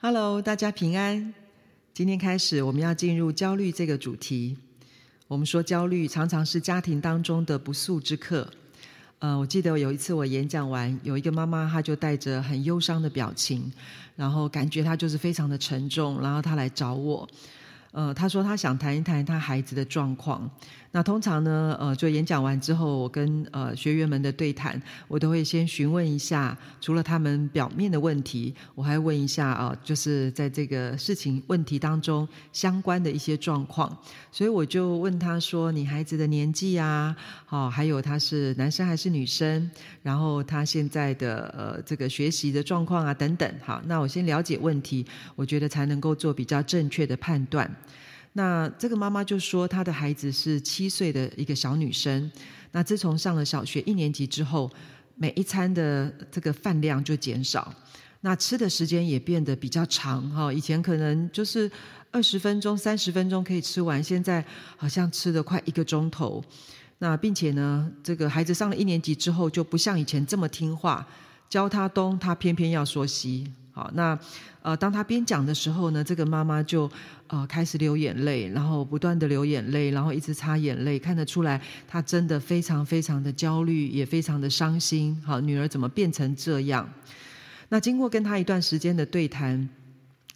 Hello，大家平安。今天开始，我们要进入焦虑这个主题。我们说焦虑常常是家庭当中的不速之客。呃，我记得有一次我演讲完，有一个妈妈，她就带着很忧伤的表情，然后感觉她就是非常的沉重，然后她来找我。呃，他说他想谈一谈他孩子的状况。那通常呢，呃，就演讲完之后，我跟呃学员们的对谈，我都会先询问一下，除了他们表面的问题，我还问一下啊、就是在这个事情问题当中相关的一些状况。所以我就问他说：“你孩子的年纪啊，好、哦，还有他是男生还是女生？然后他现在的呃这个学习的状况啊，等等。好，那我先了解问题，我觉得才能够做比较正确的判断。”那这个妈妈就说，她的孩子是七岁的一个小女生。那自从上了小学一年级之后，每一餐的这个饭量就减少，那吃的时间也变得比较长哈。以前可能就是二十分钟、三十分钟可以吃完，现在好像吃了快一个钟头。那并且呢，这个孩子上了一年级之后，就不像以前这么听话，教他东，他偏偏要说西。好，那呃，当他边讲的时候呢，这个妈妈就呃开始流眼泪，然后不断的流眼泪，然后一直擦眼泪，看得出来她真的非常非常的焦虑，也非常的伤心。好，女儿怎么变成这样？那经过跟她一段时间的对谈，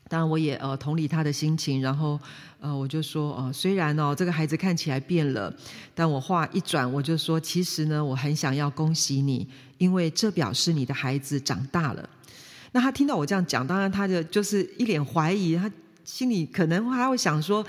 当然我也呃同理她的心情，然后呃我就说哦、呃，虽然哦这个孩子看起来变了，但我话一转，我就说其实呢，我很想要恭喜你，因为这表示你的孩子长大了。那他听到我这样讲，当然他就就是一脸怀疑，他心里可能还会想说，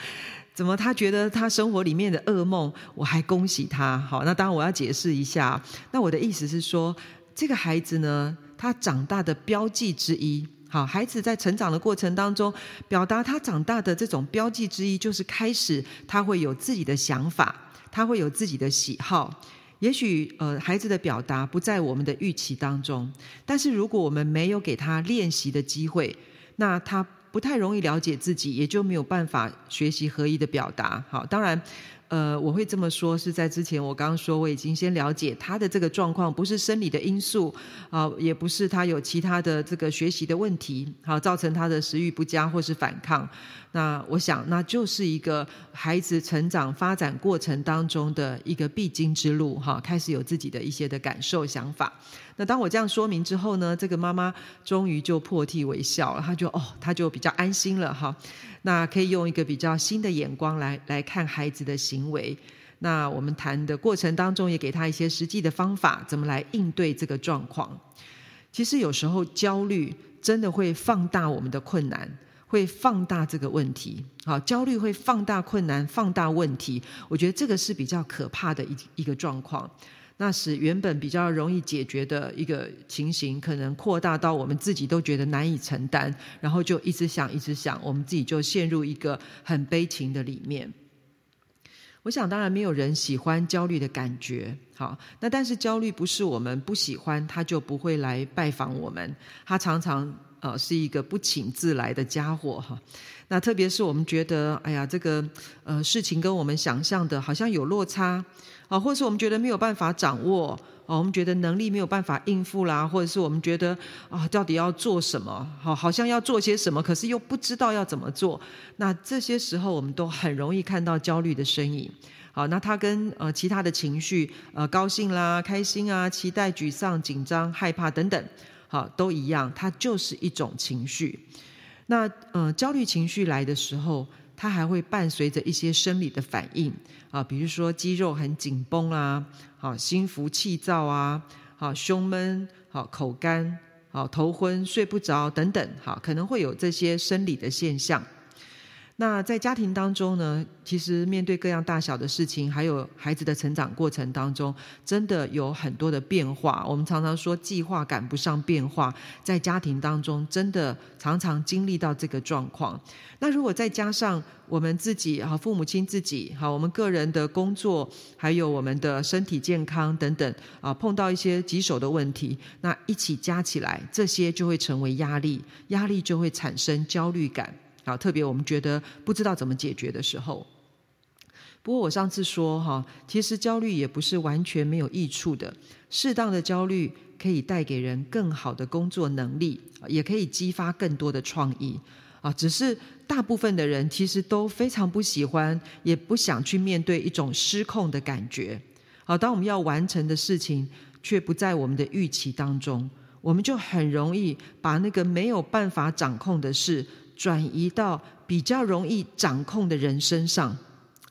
怎么他觉得他生活里面的噩梦，我还恭喜他？好，那当然我要解释一下，那我的意思是说，这个孩子呢，他长大的标记之一，好，孩子在成长的过程当中，表达他长大的这种标记之一，就是开始他会有自己的想法，他会有自己的喜好。也许呃，孩子的表达不在我们的预期当中，但是如果我们没有给他练习的机会，那他不太容易了解自己，也就没有办法学习合一的表达。好，当然。呃，我会这么说，是在之前我刚刚说我已经先了解他的这个状况，不是生理的因素啊，也不是他有其他的这个学习的问题，好，造成他的食欲不佳或是反抗。那我想，那就是一个孩子成长发展过程当中的一个必经之路，哈，开始有自己的一些的感受想法。那当我这样说明之后呢，这个妈妈终于就破涕为笑了，她就哦，她就比较安心了，哈。那可以用一个比较新的眼光来来看孩子的行行为。那我们谈的过程当中，也给他一些实际的方法，怎么来应对这个状况。其实有时候焦虑真的会放大我们的困难，会放大这个问题。好，焦虑会放大困难，放大问题。我觉得这个是比较可怕的一一个状况。那使原本比较容易解决的一个情形，可能扩大到我们自己都觉得难以承担，然后就一直想，一直想，我们自己就陷入一个很悲情的里面。我想，当然没有人喜欢焦虑的感觉，好，那但是焦虑不是我们不喜欢，他就不会来拜访我们，他常常呃是一个不请自来的家伙哈。那特别是我们觉得，哎呀，这个呃事情跟我们想象的好像有落差。啊，或是我们觉得没有办法掌握，哦，我们觉得能力没有办法应付啦，或者是我们觉得啊，到底要做什么？好，好像要做些什么，可是又不知道要怎么做。那这些时候，我们都很容易看到焦虑的身影。好，那它跟呃其他的情绪，呃，高兴啦、开心啊、期待、沮丧、紧张、害怕等等，好，都一样，它就是一种情绪。那呃，焦虑情绪来的时候，它还会伴随着一些生理的反应啊，比如说肌肉很紧绷啊，好心浮气躁啊，好胸闷，好口干，好头昏睡不着等等，好可能会有这些生理的现象。那在家庭当中呢，其实面对各样大小的事情，还有孩子的成长过程当中，真的有很多的变化。我们常常说计划赶不上变化，在家庭当中真的常常经历到这个状况。那如果再加上我们自己啊，父母亲自己好，我们个人的工作，还有我们的身体健康等等啊，碰到一些棘手的问题，那一起加起来，这些就会成为压力，压力就会产生焦虑感。好，特别我们觉得不知道怎么解决的时候。不过我上次说哈，其实焦虑也不是完全没有益处的，适当的焦虑可以带给人更好的工作能力，也可以激发更多的创意啊。只是大部分的人其实都非常不喜欢，也不想去面对一种失控的感觉。好，当我们要完成的事情却不在我们的预期当中，我们就很容易把那个没有办法掌控的事转移到比较容易掌控的人身上。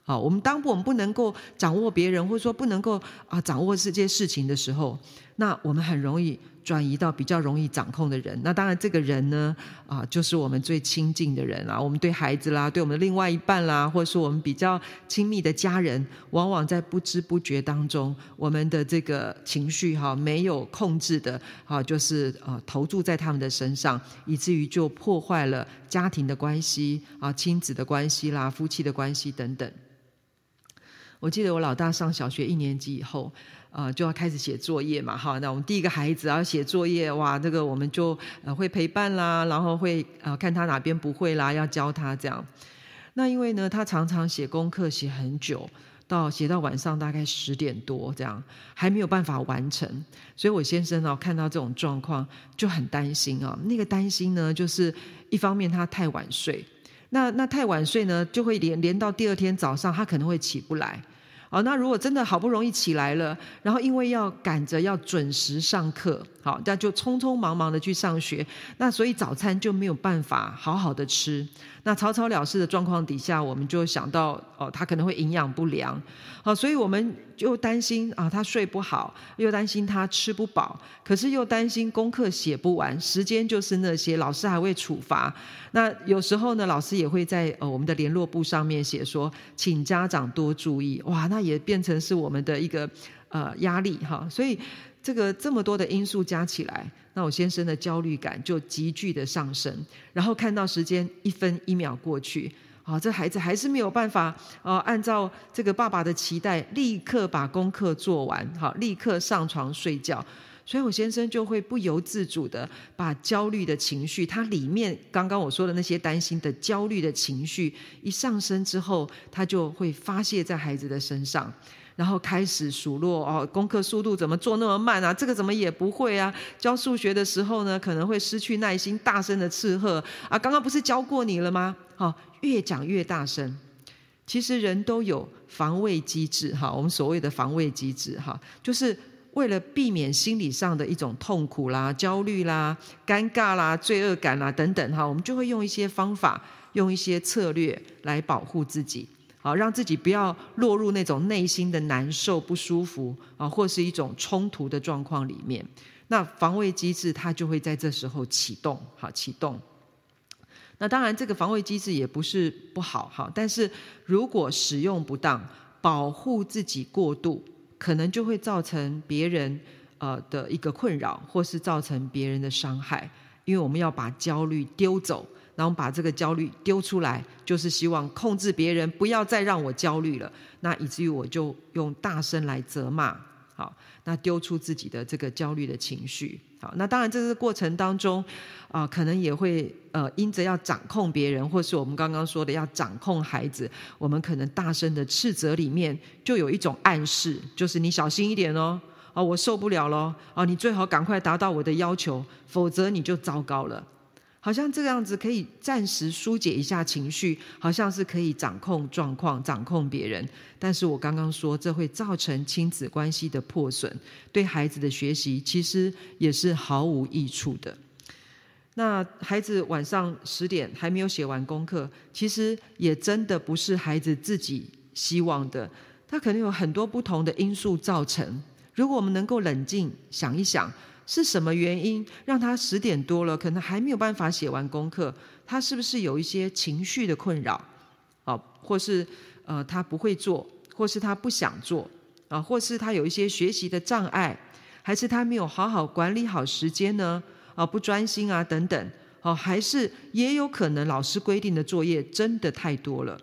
好，我们当我们不能够掌握别人，或者说不能够啊掌握这些事情的时候，那我们很容易转移到比较容易掌控的人。那当然，这个人呢啊，就是我们最亲近的人啊，我们对孩子啦，对我们的另外一半啦，或者说我们比较亲密的家人，往往在不知不觉当中，我们的这个情绪哈没有控制的啊，就是啊投注在他们的身上，以至于就破坏了家庭的关系啊、亲子的关系啦、夫妻的关系等等。我记得我老大上小学一年级以后，呃，就要开始写作业嘛，哈。那我们第一个孩子要写作业，哇，这个我们就呃会陪伴啦，然后会呃看他哪边不会啦，要教他这样。那因为呢，他常常写功课写很久，到写到晚上大概十点多这样，还没有办法完成。所以我先生呢，看到这种状况就很担心啊。那个担心呢，就是一方面他太晚睡，那那太晚睡呢，就会连连到第二天早上，他可能会起不来。哦，那如果真的好不容易起来了，然后因为要赶着要准时上课，好，那就匆匆忙忙的去上学，那所以早餐就没有办法好好的吃。那草草了事的状况底下，我们就想到哦，他可能会营养不良，好，所以我们就担心啊，他睡不好，又担心他吃不饱，可是又担心功课写不完，时间就是那些，老师还会处罚。那有时候呢，老师也会在呃我们的联络簿上面写说，请家长多注意。哇，那也变成是我们的一个呃压力哈，所以。这个这么多的因素加起来，那我先生的焦虑感就急剧的上升。然后看到时间一分一秒过去，啊，这孩子还是没有办法，呃，按照这个爸爸的期待，立刻把功课做完，好，立刻上床睡觉。所以我先生就会不由自主的把焦虑的情绪，他里面刚刚我说的那些担心的焦虑的情绪一上升之后，他就会发泄在孩子的身上。然后开始数落哦，功课速度怎么做那么慢啊？这个怎么也不会啊？教数学的时候呢，可能会失去耐心，大声的斥喝啊！刚刚不是教过你了吗？好，越讲越大声。其实人都有防卫机制哈，我们所谓的防卫机制哈，就是为了避免心理上的一种痛苦啦、焦虑啦、尴尬啦、罪恶感啦等等哈，我们就会用一些方法、用一些策略来保护自己。好，让自己不要落入那种内心的难受、不舒服啊，或是一种冲突的状况里面。那防卫机制它就会在这时候启动，好，启动。那当然，这个防卫机制也不是不好，哈，但是如果使用不当，保护自己过度，可能就会造成别人呃的一个困扰，或是造成别人的伤害。因为我们要把焦虑丢走。然后把这个焦虑丢出来，就是希望控制别人，不要再让我焦虑了。那以至于我就用大声来责骂，好，那丢出自己的这个焦虑的情绪。好，那当然这个过程当中啊、可能也会呃，因着要掌控别人，或是我们刚刚说的要掌控孩子，我们可能大声的斥责里面就有一种暗示，就是你小心一点哦，啊，我受不了咯，啊，你最好赶快达到我的要求，否则你就糟糕了。好像这个样子可以暂时疏解一下情绪，好像是可以掌控状况、掌控别人。但是我刚刚说，这会造成亲子关系的破损，对孩子的学习其实也是毫无益处的。那孩子晚上十点还没有写完功课，其实也真的不是孩子自己希望的，他可能有很多不同的因素造成。如果我们能够冷静想一想。是什么原因让他十点多了，可能还没有办法写完功课？他是不是有一些情绪的困扰？啊，或是呃他不会做，或是他不想做啊，或是他有一些学习的障碍，还是他没有好好管理好时间呢？啊，不专心啊等等。哦，还是也有可能老师规定的作业真的太多了，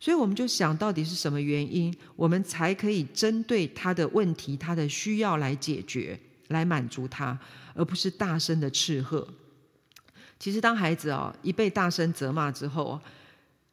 所以我们就想到底是什么原因，我们才可以针对他的问题、他的需要来解决。来满足他，而不是大声的斥喝。其实，当孩子啊一被大声责骂之后，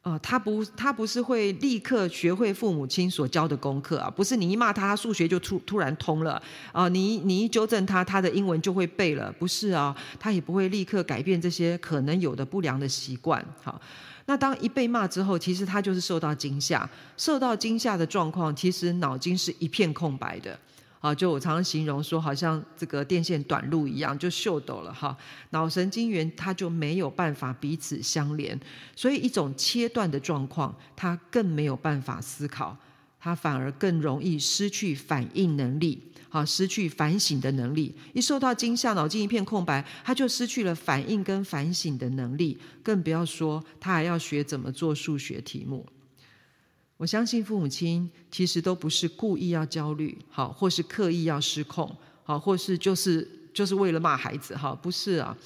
呃，他不，他不是会立刻学会父母亲所教的功课啊，不是你一骂他，他数学就突突然通了啊，你你一纠正他，他的英文就会背了，不是啊，他也不会立刻改变这些可能有的不良的习惯。好，那当一被骂之后，其实他就是受到惊吓，受到惊吓的状况，其实脑筋是一片空白的。啊，就我常常形容说，好像这个电线短路一样，就秀逗了哈。脑神经元它就没有办法彼此相连，所以一种切断的状况，它更没有办法思考，它反而更容易失去反应能力，好，失去反省的能力。一受到惊吓，脑筋一片空白，他就失去了反应跟反省的能力，更不要说他还要学怎么做数学题目。我相信父母亲其实都不是故意要焦虑，好，或是刻意要失控，好，或是就是就是为了骂孩子，哈，不是啊。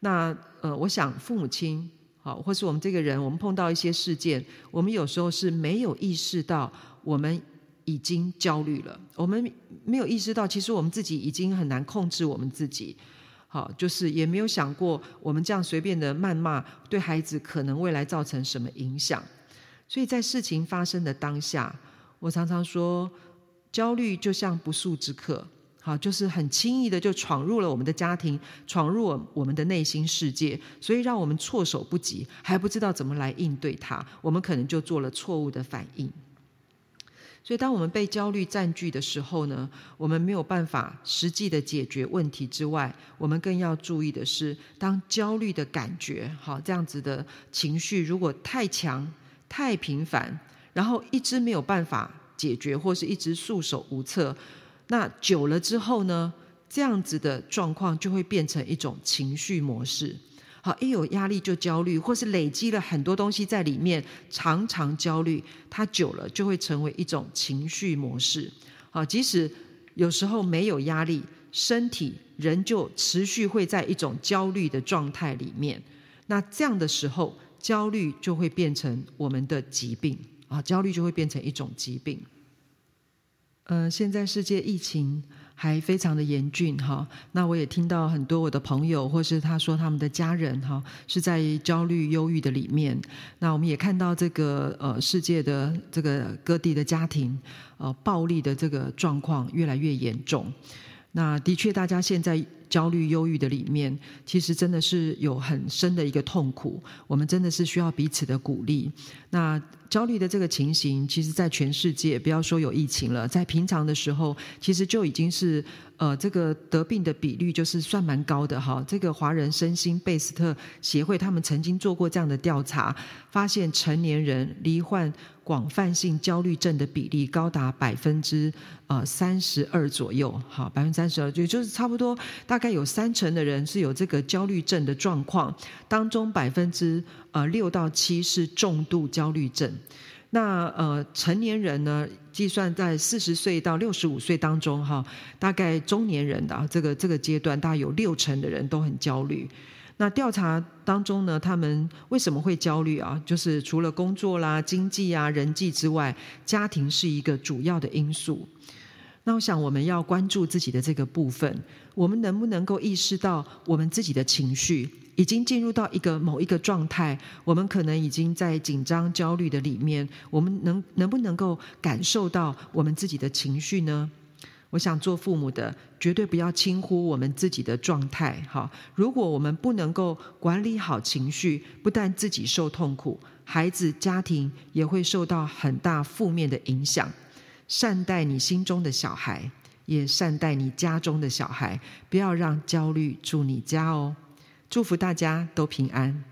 那呃，我想父母亲，好，或是我们这个人，我们碰到一些事件，我们有时候是没有意识到我们已经焦虑了，我们没有意识到，其实我们自己已经很难控制我们自己，好，就是也没有想过我们这样随便的谩骂对孩子可能未来造成什么影响。所以在事情发生的当下，我常常说，焦虑就像不速之客，好，就是很轻易的就闯入了我们的家庭，闯入我们的内心世界，所以让我们措手不及，还不知道怎么来应对它，我们可能就做了错误的反应。所以，当我们被焦虑占据的时候呢，我们没有办法实际的解决问题之外，我们更要注意的是，当焦虑的感觉，好，这样子的情绪如果太强。太频繁，然后一直没有办法解决，或是一直束手无策。那久了之后呢，这样子的状况就会变成一种情绪模式。好，一有压力就焦虑，或是累积了很多东西在里面，常常焦虑，它久了就会成为一种情绪模式。好，即使有时候没有压力，身体仍旧持续会在一种焦虑的状态里面。那这样的时候。焦虑就会变成我们的疾病啊！焦虑就会变成一种疾病。呃，现在世界疫情还非常的严峻哈。那我也听到很多我的朋友，或是他说他们的家人哈，是在焦虑、忧郁的里面。那我们也看到这个呃世界的这个各地的家庭呃暴力的这个状况越来越严重。那的确，大家现在。焦虑、忧郁的里面，其实真的是有很深的一个痛苦。我们真的是需要彼此的鼓励。那焦虑的这个情形，其实在全世界，不要说有疫情了，在平常的时候，其实就已经是呃，这个得病的比率就是算蛮高的哈。这个华人身心贝斯特协会他们曾经做过这样的调查，发现成年人罹患广泛性焦虑症的比例高达百分之呃三十二左右，好，百分之三十二，也就是差不多大概有三成的人是有这个焦虑症的状况，当中百分之呃六到七是重度焦虑症。那呃成年人呢，计算在四十岁到六十五岁当中哈，大概中年人的这个这个阶段，大概有六成的人都很焦虑。那调查当中呢，他们为什么会焦虑啊？就是除了工作啦、经济啊、人际之外，家庭是一个主要的因素。那我想我们要关注自己的这个部分，我们能不能够意识到我们自己的情绪已经进入到一个某一个状态？我们可能已经在紧张、焦虑的里面，我们能能不能够感受到我们自己的情绪呢？我想做父母的绝对不要轻忽我们自己的状态。哈，如果我们不能够管理好情绪，不但自己受痛苦，孩子、家庭也会受到很大负面的影响。善待你心中的小孩，也善待你家中的小孩，不要让焦虑住你家哦。祝福大家都平安。